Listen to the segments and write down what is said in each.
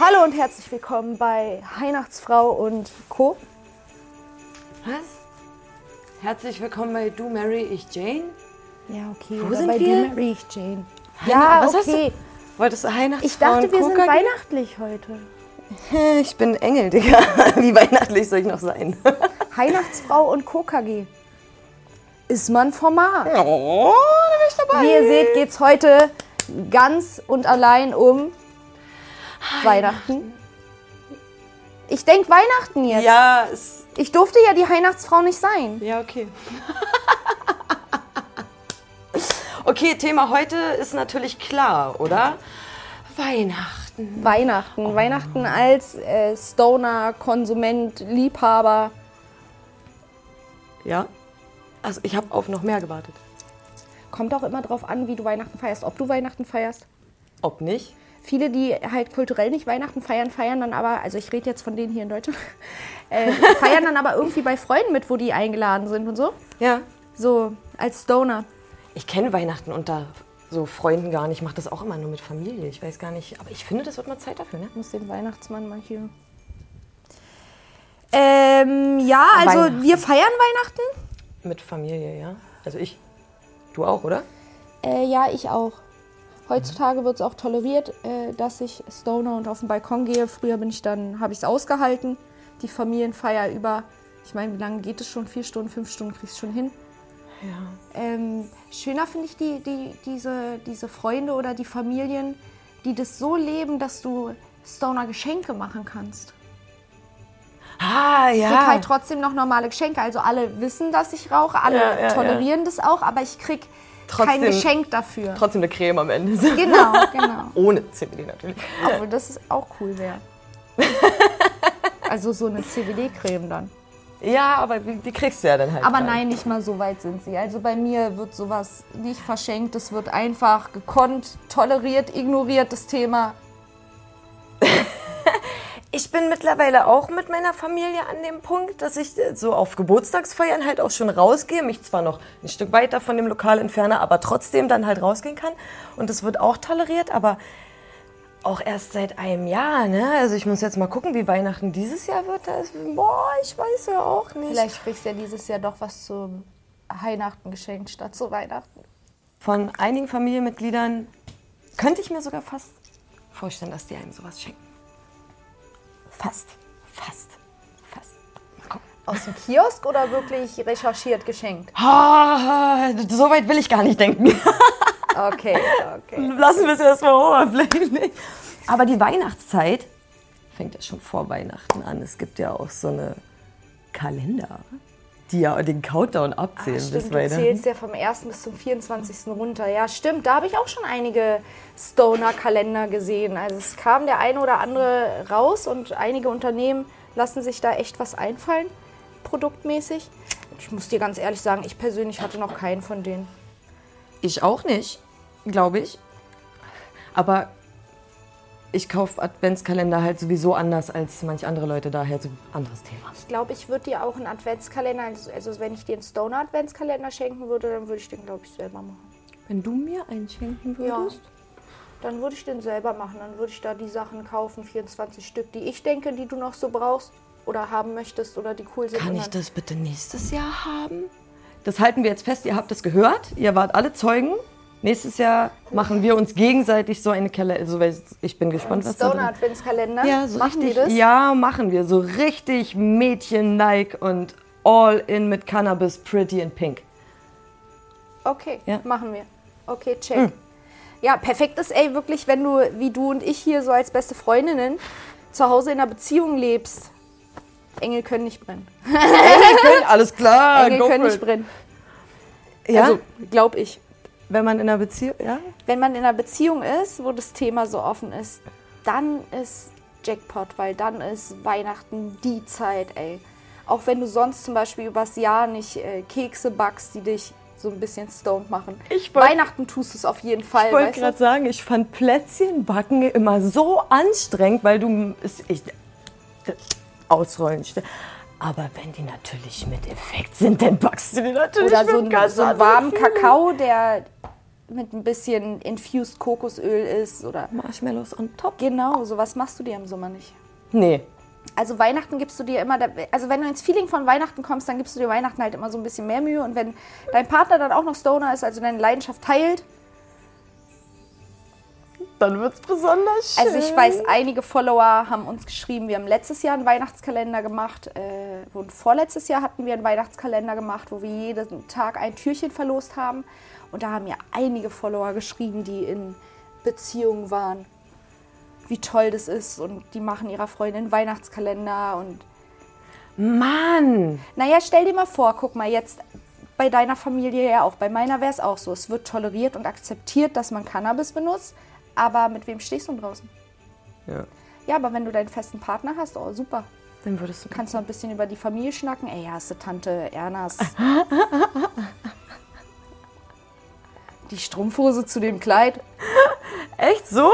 Hallo und herzlich willkommen bei Weihnachtsfrau und Co. Was? Herzlich willkommen bei Du Mary Ich Jane. Ja, okay. Wo oder sind bei wir? Du Mary ich Jane. Heine- Ja, was hast okay. Wolltest du Weihnachtsfrau Ich dachte, wir sind weihnachtlich heute. Ich bin Engel, Digga. Wie weihnachtlich soll ich noch sein? Weihnachtsfrau und Co. KG. Ist man Format. Oh, da bin ich dabei. Wie ihr seht, geht es heute ganz und allein um Weihnachten. Ich denke Weihnachten jetzt. Ja, es, Ich durfte ja die Weihnachtsfrau nicht sein. ja, okay. okay, Thema heute ist natürlich klar, oder? Weihnachten. Weihnachten. Weihnachten als äh, Stoner, Konsument, Liebhaber. Ja? Also ich habe auf noch mehr gewartet. Kommt auch immer drauf an, wie du Weihnachten feierst, ob du Weihnachten feierst. Ob nicht? Viele, die halt kulturell nicht Weihnachten feiern, feiern dann aber, also ich rede jetzt von denen hier in Deutschland, äh, feiern dann aber irgendwie bei Freunden mit, wo die eingeladen sind und so. Ja. So als Stoner. Ich kenne Weihnachten unter so Freunden gar nicht. Ich mache das auch immer nur mit Familie. Ich weiß gar nicht. Aber ich finde, das wird mal Zeit dafür, ne? Ich muss den Weihnachtsmann mal hier. Ähm, ja, also wir feiern Weihnachten. Mit Familie, ja. Also ich. Du auch, oder? Äh, ja, ich auch. Heutzutage wird es auch toleriert, äh, dass ich Stoner und auf den Balkon gehe. Früher bin ich dann, habe ich es ausgehalten. Die Familienfeier über, ich meine, wie lange geht es schon? Vier Stunden, fünf Stunden kriegst du schon hin. Ja. Ähm, schöner finde ich die, die, diese, diese Freunde oder die Familien, die das so leben, dass du Stoner Geschenke machen kannst. Ah, Ich krieg ja. halt trotzdem noch normale Geschenke. Also alle wissen, dass ich rauche, alle Ja, ja, tolerieren das auch, aber ich krieg kein Trotzdem- Geschenk dafür. Trotzdem eine Creme am Ende. Genau, genau. Ohne CBD natürlich. Obwohl das ist auch cool wäre. Also so eine CBD-Creme dann. Ja, aber die die kriegst du ja dann halt. Aber dann. nein, nicht mal so weit sind sie. Also bei mir wird sowas nicht verschenkt. Es wird einfach gekonnt, toleriert, ignoriert, das Thema. Ich bin mittlerweile auch mit meiner Familie an dem Punkt, dass ich äh, so auf Geburtstagsfeiern halt auch schon rausgehe, mich zwar noch ein Stück weiter von dem Lokal entferne, aber trotzdem dann halt rausgehen kann. Und das wird auch toleriert, aber auch erst seit einem Jahr, ne? Also ich muss jetzt mal gucken, wie Weihnachten dieses Jahr wird. Da ist, boah, ich weiß ja auch nicht. Vielleicht kriegst du ja dieses Jahr doch was zu Weihnachten geschenkt statt zu Weihnachten. Von einigen Familienmitgliedern könnte ich mir sogar fast vorstellen, dass die einem sowas schenken. Fast, fast, fast. Aus dem Kiosk oder wirklich recherchiert geschenkt? Ah, so weit will ich gar nicht denken. Okay, okay. Lassen wir es erstmal oberflächlich. Aber die Weihnachtszeit fängt ja schon vor Weihnachten an. Es gibt ja auch so eine Kalender, die ja den Countdown abzählen bis stimmt, du Weihnachten. zählst ja vom 1. bis zum 24. runter. Ja, stimmt. Da habe ich auch schon einige Stoner-Kalender gesehen. Also es kam der eine oder andere raus und einige Unternehmen lassen sich da echt was einfallen, produktmäßig. Ich muss dir ganz ehrlich sagen, ich persönlich hatte noch keinen von denen. Ich auch nicht, glaube ich. Aber ich kaufe Adventskalender halt sowieso anders als manch andere Leute, daher so ein anderes Thema. Ich glaube, ich würde dir auch einen Adventskalender, also, also wenn ich dir einen Stoner-Adventskalender schenken würde, dann würde ich den, glaube ich, selber machen. Wenn du mir einen schenken Ja. würdest? Dann würde ich den selber machen. Dann würde ich da die Sachen kaufen, 24 Stück, die ich denke, die du noch so brauchst oder haben möchtest oder die cool sind. Kann ich das bitte nächstes Jahr haben? Das halten wir jetzt fest, ihr habt es gehört, ihr wart alle Zeugen. Nächstes Jahr machen wir uns gegenseitig so eine Kalender. Also, ich bin gespannt, was da Stoner drin Adventskalender. Ja, so Machen richtig. die das? Ja, machen wir. So richtig Mädchen-like und all in mit Cannabis, pretty in pink. Okay, Ja. machen wir. Okay, check. Ja, perfekt ist, ey, wirklich, wenn du, wie du und ich hier so als beste Freundinnen zu Hause in einer Beziehung lebst. Engel können nicht brennen. Alles klar, Engel können nicht brennen. Ja, Also, glaub ich. Wenn man in einer Beziehung, ja? Wenn man in einer Beziehung ist, wo das Thema so offen ist, dann ist Jackpot, weil dann ist Weihnachten die Zeit, ey. Auch wenn du sonst zum Beispiel übers Jahr nicht äh, Kekse backst, die dich so ein bisschen stoned machen. Ich wollt- Weihnachten tust du es auf jeden Fall. Ich wollte gerade sagen, ich fand Plätzchen backen immer so anstrengend, weil du es- ich, ausrollen. Aber wenn die natürlich mit Effekt sind, dann backst du die natürlich Oder mit so, einem ein, ganz so einen warmen. Kakao, der mit ein bisschen infused Kokosöl ist oder Marshmallows on top. genau, sowas machst du dir im Sommer nicht. Nee. Also Weihnachten gibst du dir immer, also wenn du ins Feeling von Weihnachten kommst, dann gibst du dir Weihnachten halt immer so ein bisschen mehr Mühe und wenn dein Partner dann auch noch Stoner ist, also deine Leidenschaft teilt, Dann wird's besonders schön. Also ich weiß, einige Follower haben uns geschrieben, wir haben letztes Jahr einen Weihnachtskalender gemacht äh, und vorletztes Jahr hatten wir einen Weihnachtskalender gemacht, wo wir jeden Tag ein Türchen verlost haben. Und da haben ja einige Follower geschrieben, die in Beziehungen waren, wie toll das ist und die machen ihrer Freundin einen Weihnachtskalender und Mann! naja, stell dir mal vor, guck mal, jetzt bei deiner Familie ja auch, bei meiner wäre es auch so. Es wird toleriert und akzeptiert, dass man Cannabis benutzt, aber mit wem stehst du draußen? Ja. Ja, aber wenn du deinen festen Partner hast, oh super. Dann würdest du. Kannst du ein bisschen über die Familie schnacken? Ey, hast du Tante Ernas. Die Strumpfhose zu dem Kleid. Echt so?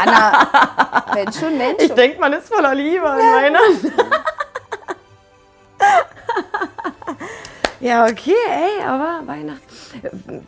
Anna, wenn schon Mensch. Ich denke, man ist voller Liebe an Weihnachten. ja, okay, ey, aber Weihnachten.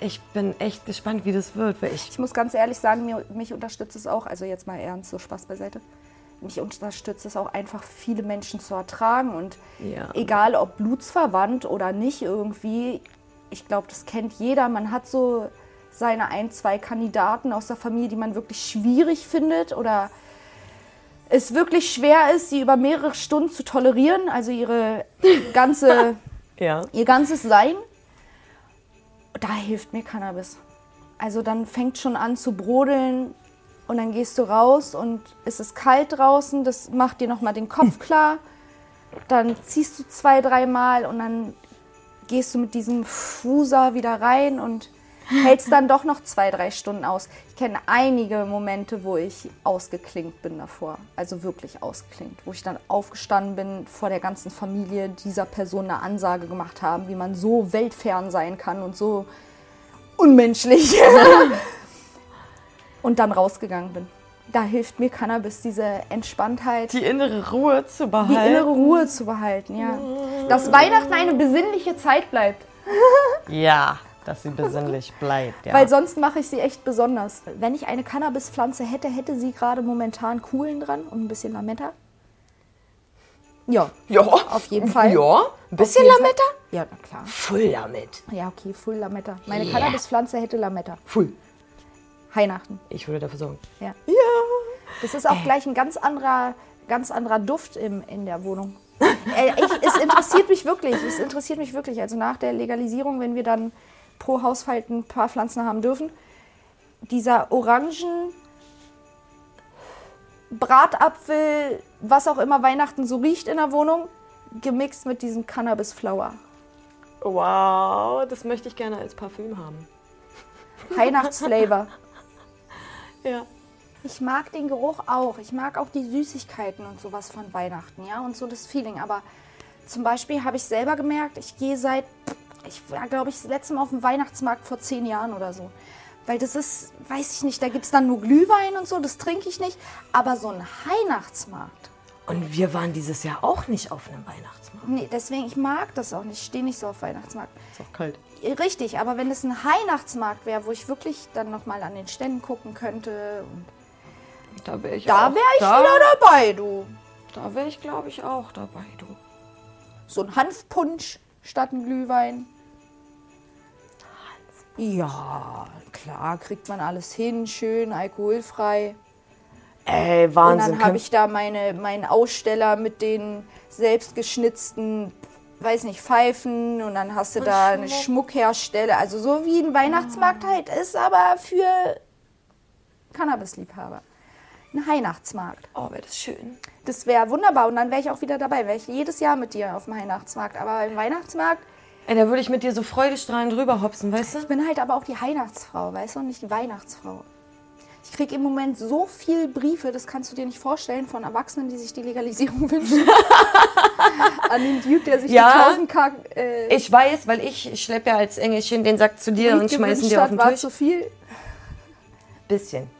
Ich bin echt gespannt, wie das wird, weil ich. Ich muss ganz ehrlich sagen, mich unterstützt es auch, also jetzt mal ernst, so Spaß beiseite. Mich unterstützt es auch einfach, viele Menschen zu ertragen und Ja. egal ob blutsverwandt oder nicht irgendwie, ich glaube, das kennt jeder. Man hat so seine ein, zwei Kandidaten aus der Familie, die man wirklich schwierig findet oder es wirklich schwer ist, sie über mehrere Stunden zu tolerieren, also ihre ganze Ja. ihr ganzes Sein. Da hilft mir Cannabis. Also dann fängt schon an zu brodeln und dann gehst du raus und es ist kalt draußen, das macht dir nochmal den Kopf klar. Dann ziehst du zwei, dreimal und dann gehst du mit diesem Fuser wieder rein und hältst dann doch noch zwei, drei Stunden aus. Ich kenne einige Momente, wo ich ausgeklingt bin davor. Also wirklich ausgeklingt. Wo ich dann aufgestanden bin, vor der ganzen Familie dieser Person eine Ansage gemacht haben, wie man so weltfern sein kann und so unmenschlich. und dann rausgegangen bin. Da hilft mir Cannabis, diese Entspanntheit Die innere Ruhe zu die behalten. innere Ruhe zu behalten, ja. Dass Weihnachten eine besinnliche Zeit bleibt. Ja, dass sie besinnlich bleibt. Ja. Weil sonst mache ich sie echt besonders. Wenn ich eine Cannabispflanze hätte, hätte sie gerade momentan Kuhlen dran und ein bisschen Lametta. Ja, ja, auf jeden Fall. Ja, ein bisschen. Lametta? Ja, na klar. Voll damit. Ja, okay, Full Lametta. Meine Yeah. Cannabispflanze hätte Lametta. Voll. Weihnachten. Ich würde dafür sorgen. Ja. Das ist auch gleich ein ganz anderer, ganz anderer Duft im, in der Wohnung. Äh, ich, es interessiert mich wirklich. Es interessiert mich wirklich. Also nach der Legalisierung, wenn wir dann pro Haushalt ein paar Pflanzen haben dürfen, dieser Orangen, Bratapfel, was auch immer Weihnachten so riecht in der Wohnung, gemixt mit diesem Cannabis-Flower. Wow, das möchte ich gerne als Parfüm haben. Weihnachtsflavor. Ja. Ich mag den Geruch auch. Ich mag auch die Süßigkeiten und sowas von Weihnachten, ja, und so das Feeling. Aber zum Beispiel habe ich selber gemerkt, ich gehe seit, ich war, glaube ich, das letzte Mal auf dem Weihnachtsmarkt vor zehn Jahren oder so. Weil das ist, weiß ich nicht, da gibt es dann nur Glühwein und so, das trinke ich nicht. Aber so ein Weihnachtsmarkt, Und wir waren dieses Jahr auch nicht auf einem Weihnachtsmarkt. nee, deswegen, ich mag das auch nicht. Ich stehe nicht so auf Weihnachtsmarkt. Ist auch kalt. Richtig, aber wenn es ein Weihnachtsmarkt wäre, wo ich wirklich dann nochmal an den Ständen gucken könnte, und Da wäre ich da auch. wäre ich da, wieder dabei, du. Da wäre ich, glaube ich, auch dabei, du. So ein Hanfpunsch statt ein Glühwein. Ja, klar, kriegt man alles hin, schön, alkoholfrei. Ey, Und Wahnsinn. dann habe ich da meine, meinen Aussteller mit den selbstgeschnitzten, weiß nicht, Pfeifen und dann hast du da eine Schmuckhersteller. Also so wie ein Weihnachtsmarkt halt ist, aber für Cannabisliebhaber. Ein Weihnachtsmarkt. oh, wäre das schön. Das wäre wunderbar und dann wäre ich auch wieder dabei. Wäre ich jedes Jahr mit dir auf dem Weihnachtsmarkt. Aber beim Weihnachtsmarkt Ey, da würde ich mit dir so freudestrahlend drüber hopsen, weißt du? Ich bin halt aber auch die Weihnachtsfrau, weißt du, und nicht die Weihnachtsfrau. Ich kriege im Moment so viele Briefe, das kannst du dir nicht vorstellen, von Erwachsenen, die sich die Legalisierung wünschen. An den Dude, der sich Ja. die 1000 K äh, Ich weiß, weil ich schleppe ja als Engelchen den Sack zu dir und schmeißen dir auf den war Tisch. zu viel. Bisschen.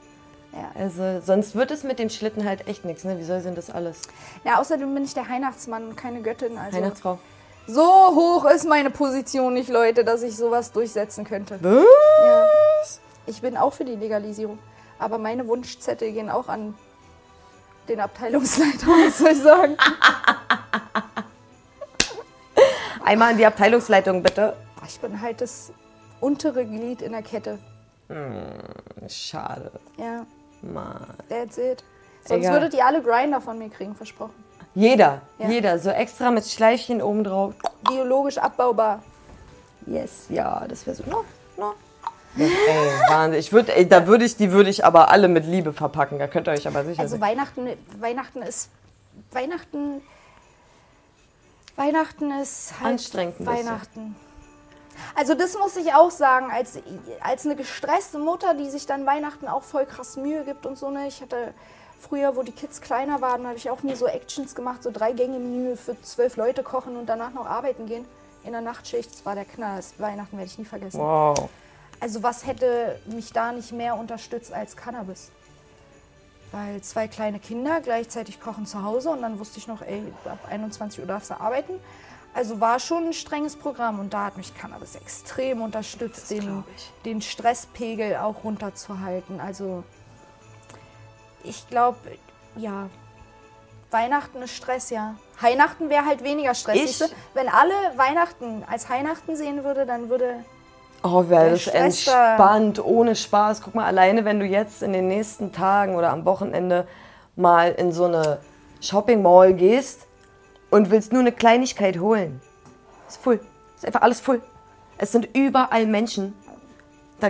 Ja. Also sonst wird es mit dem Schlitten halt echt nichts, ne? Wie soll denn das alles? ja, außerdem bin ich der Weihnachtsmann und keine Göttin. Also Weihnachtsfrau. So hoch ist meine Position nicht, Leute, dass ich sowas durchsetzen könnte. Was? Ja. Ich bin auch für die Legalisierung. Aber meine Wunschzettel gehen auch an den Abteilungsleiter, was soll ich sagen? Einmal in die Abteilungsleitung, bitte. Ich bin halt das untere Glied in der Kette. Schade. Ja, Mann. that's it. Sonst Egal. würdet ihr alle Grinder von mir kriegen, versprochen. Jeder, Ja. jeder. So extra mit Schleifchen oben drauf. Biologisch abbaubar. Yes, ja, das wäre so. No, no. Ey, Wahnsinn. Ich würd, ey, da würde ich, die würde ich aber alle mit Liebe verpacken. Da könnt ihr euch aber sicher Also sein. Weihnachten, Weihnachten ist Weihnachten Weihnachten ist halt Anstrengend. Weihnachten. Also das muss ich auch sagen, als, als eine gestresste Mutter, die sich dann Weihnachten auch voll krass Mühe gibt und so. Ne? Ich hatte früher, wo die Kids kleiner waren, habe ich auch mir so Actions gemacht, so drei Gänge Menü für zwölf Leute kochen und danach noch arbeiten gehen in der Nachtschicht. Das war der Knall. Das Weihnachten werde ich nie vergessen. Wow. Also was hätte mich da nicht mehr unterstützt als Cannabis? Weil zwei kleine Kinder gleichzeitig kochen zu Hause und dann wusste ich noch, ey, ab 21 Uhr darfst du arbeiten. Also war schon ein strenges Programm und da hat mich Cannabis extrem unterstützt, den, den Stresspegel auch runterzuhalten. Also ich glaube, ja, Weihnachten ist Stress, ja. Weihnachten wäre halt weniger Stress. Ich- siehste? Wenn alle Weihnachten als Weihnachten sehen würde, dann würde Oh, wäre das entspannt, ohne Spaß. Guck mal, alleine wenn du jetzt in den nächsten Tagen oder am Wochenende mal in so eine Shopping Mall gehst und willst nur eine Kleinigkeit holen. Ist voll. Ist einfach alles voll. Es sind überall Menschen.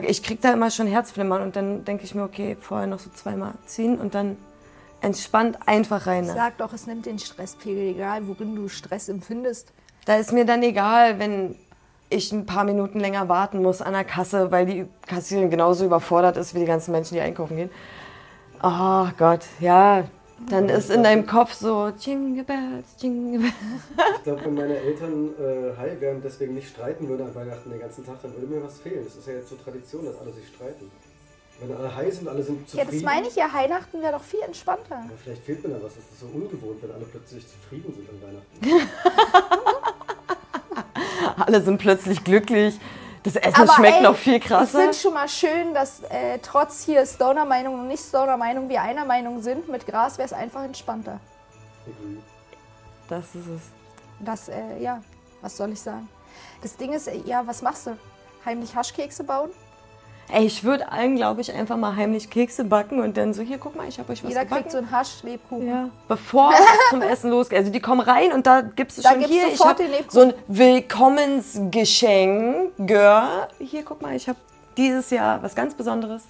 Ich krieg da immer schon Herzflimmern und dann denke ich mir, okay, vorher noch so zweimal ziehen und dann entspannt einfach rein. ne? Sag doch, es nimmt den Stresspegel, egal worin du Stress empfindest. Da ist mir dann egal, wenn ich ein paar Minuten länger warten muss an der Kasse, weil die Kassiererin genauso überfordert ist wie die ganzen Menschen, die einkaufen gehen. Oh Gott, ja. Dann ist in deinem Kopf so Jingle Bells, Jingle Bells. Ich glaube, wenn meine Eltern äh, high wären und deswegen nicht streiten würden an Weihnachten den ganzen Tag, dann würde mir was fehlen. Das ist ja jetzt so Tradition, dass alle sich streiten. Wenn alle high sind, alle sind Ja, zufrieden. das meine ich ja, Weihnachten wäre doch viel entspannter. Ja, vielleicht fehlt mir da was. Das ist so ungewohnt, wenn alle plötzlich zufrieden sind an Weihnachten. Alle sind plötzlich glücklich. Das Essen Aber schmeckt ey, noch viel Ich krasser. finde schon mal schön, dass äh, trotz hier Stoner-Meinung und nicht Stoner-Meinung wir einer Meinung sind. Mit Gras wäre es einfach entspannter. Das ist es. Das, äh, ja, was soll ich sagen? Das Ding ist, äh, ja, was machst du? Heimlich Haschkekse bauen? Ey, ich würde allen, glaube ich, einfach mal heimlich Kekse backen und dann so, hier, guck mal, ich habe euch was Jeder gebacken. kriegt so einen Hasch-Lebkuchen. Ja. Bevor es zum Essen losgeht. Also die kommen rein und da gibst du Da schon gibt's hier, ich sofort den Lebkuchen. so ein Willkommensgeschenk. Girl. Hier, guck mal, ich habe dieses Jahr was ganz Besonderes.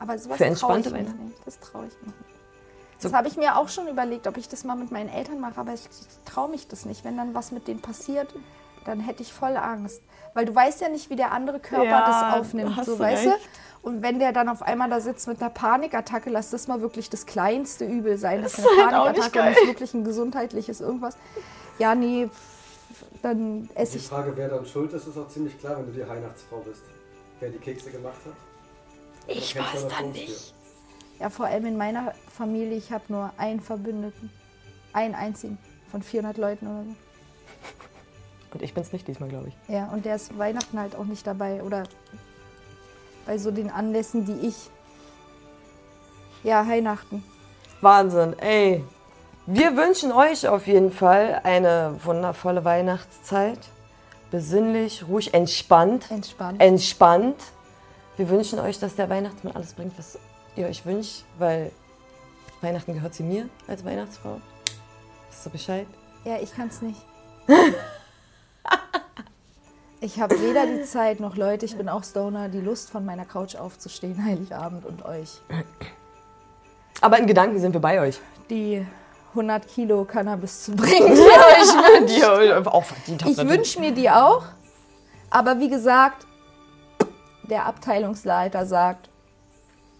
Aber sowas traue ich mich nicht. Das traue ich mich nicht. So- Das habe ich mir auch schon überlegt, ob ich das mal mit meinen Eltern mache, aber ich, ich traue mich das nicht. Wenn dann was mit denen passiert, dann hätte ich voll Angst. Weil du weißt ja nicht, wie der andere Körper Ja, das aufnimmt. hast So, weißt du? recht. Und wenn der dann auf einmal da sitzt mit einer Panikattacke, lass das mal wirklich das kleinste Übel sein. Das Das ist eine halt auch nicht Panikattacke, geil. nicht wirklich ein gesundheitliches irgendwas. Ja, nee, dann esse Die ich. Frage, wer dann schuld ist, ist auch ziemlich klar, wenn du die Weihnachtsfrau bist. Wer die Kekse gemacht hat. Ich weiß dann nicht. Ja, vor allem in meiner Familie, ich habe nur einen Verbündeten. Einen einzigen von 400 Leuten oder so. Und ich bin's nicht diesmal, glaube ich. Ja, und der ist Weihnachten halt auch nicht dabei oder bei so den Anlässen, die ich. Ja, Weihnachten. Wahnsinn, ey. Wir wünschen euch auf jeden Fall eine wundervolle Weihnachtszeit. Besinnlich, ruhig, entspannt. Entspannt. Entspannt. Wir wünschen euch, dass der Weihnachtsmann alles bringt, was ihr euch wünscht, weil Weihnachten gehört zu mir als Weihnachtsfrau. Wisst ihr Bescheid? Ja, ich kann's nicht. Ich habe weder die Zeit noch Leute, ich bin auch Stoner, die Lust von meiner Couch aufzustehen, Heiligabend und euch. Aber in Gedanken sind wir bei euch. Die 100 Kilo Cannabis zu bringen, die euch Die ihr auch verdient habt. Ich wünsche mir die auch, aber wie gesagt, der Abteilungsleiter sagt,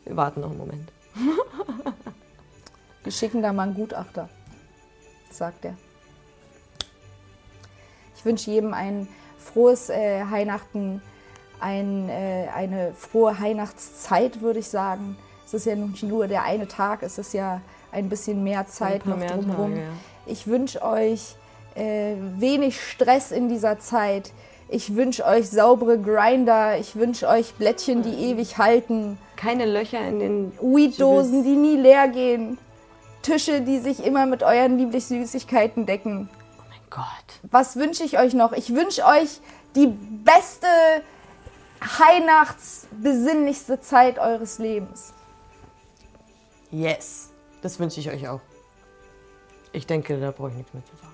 Wir warten noch einen Moment. wir schicken da mal einen Gutachter, sagt er. Ich wünsche jedem ein frohes äh, Weihnachten, ein, äh, eine frohe Weihnachtszeit, würde ich sagen. Es ist ja nicht nur der eine Tag, es ist ja ein bisschen mehr Zeit noch drumherum. Ja. Ich wünsche euch, äh, wenig Stress in dieser Zeit. Ich wünsche euch saubere Grinder. Ich wünsche euch Blättchen, die ewig halten. Keine Löcher in den Weeddosen, die nie leer gehen. Tische, die sich immer mit euren Lieblingssüßigkeiten decken. Gott. Was wünsche ich euch noch? Ich wünsche euch die beste Weihnachts-besinnlichste Zeit eures Lebens. Yes. Das wünsche ich euch auch. Ich denke, da brauche ich nichts mehr zu sagen.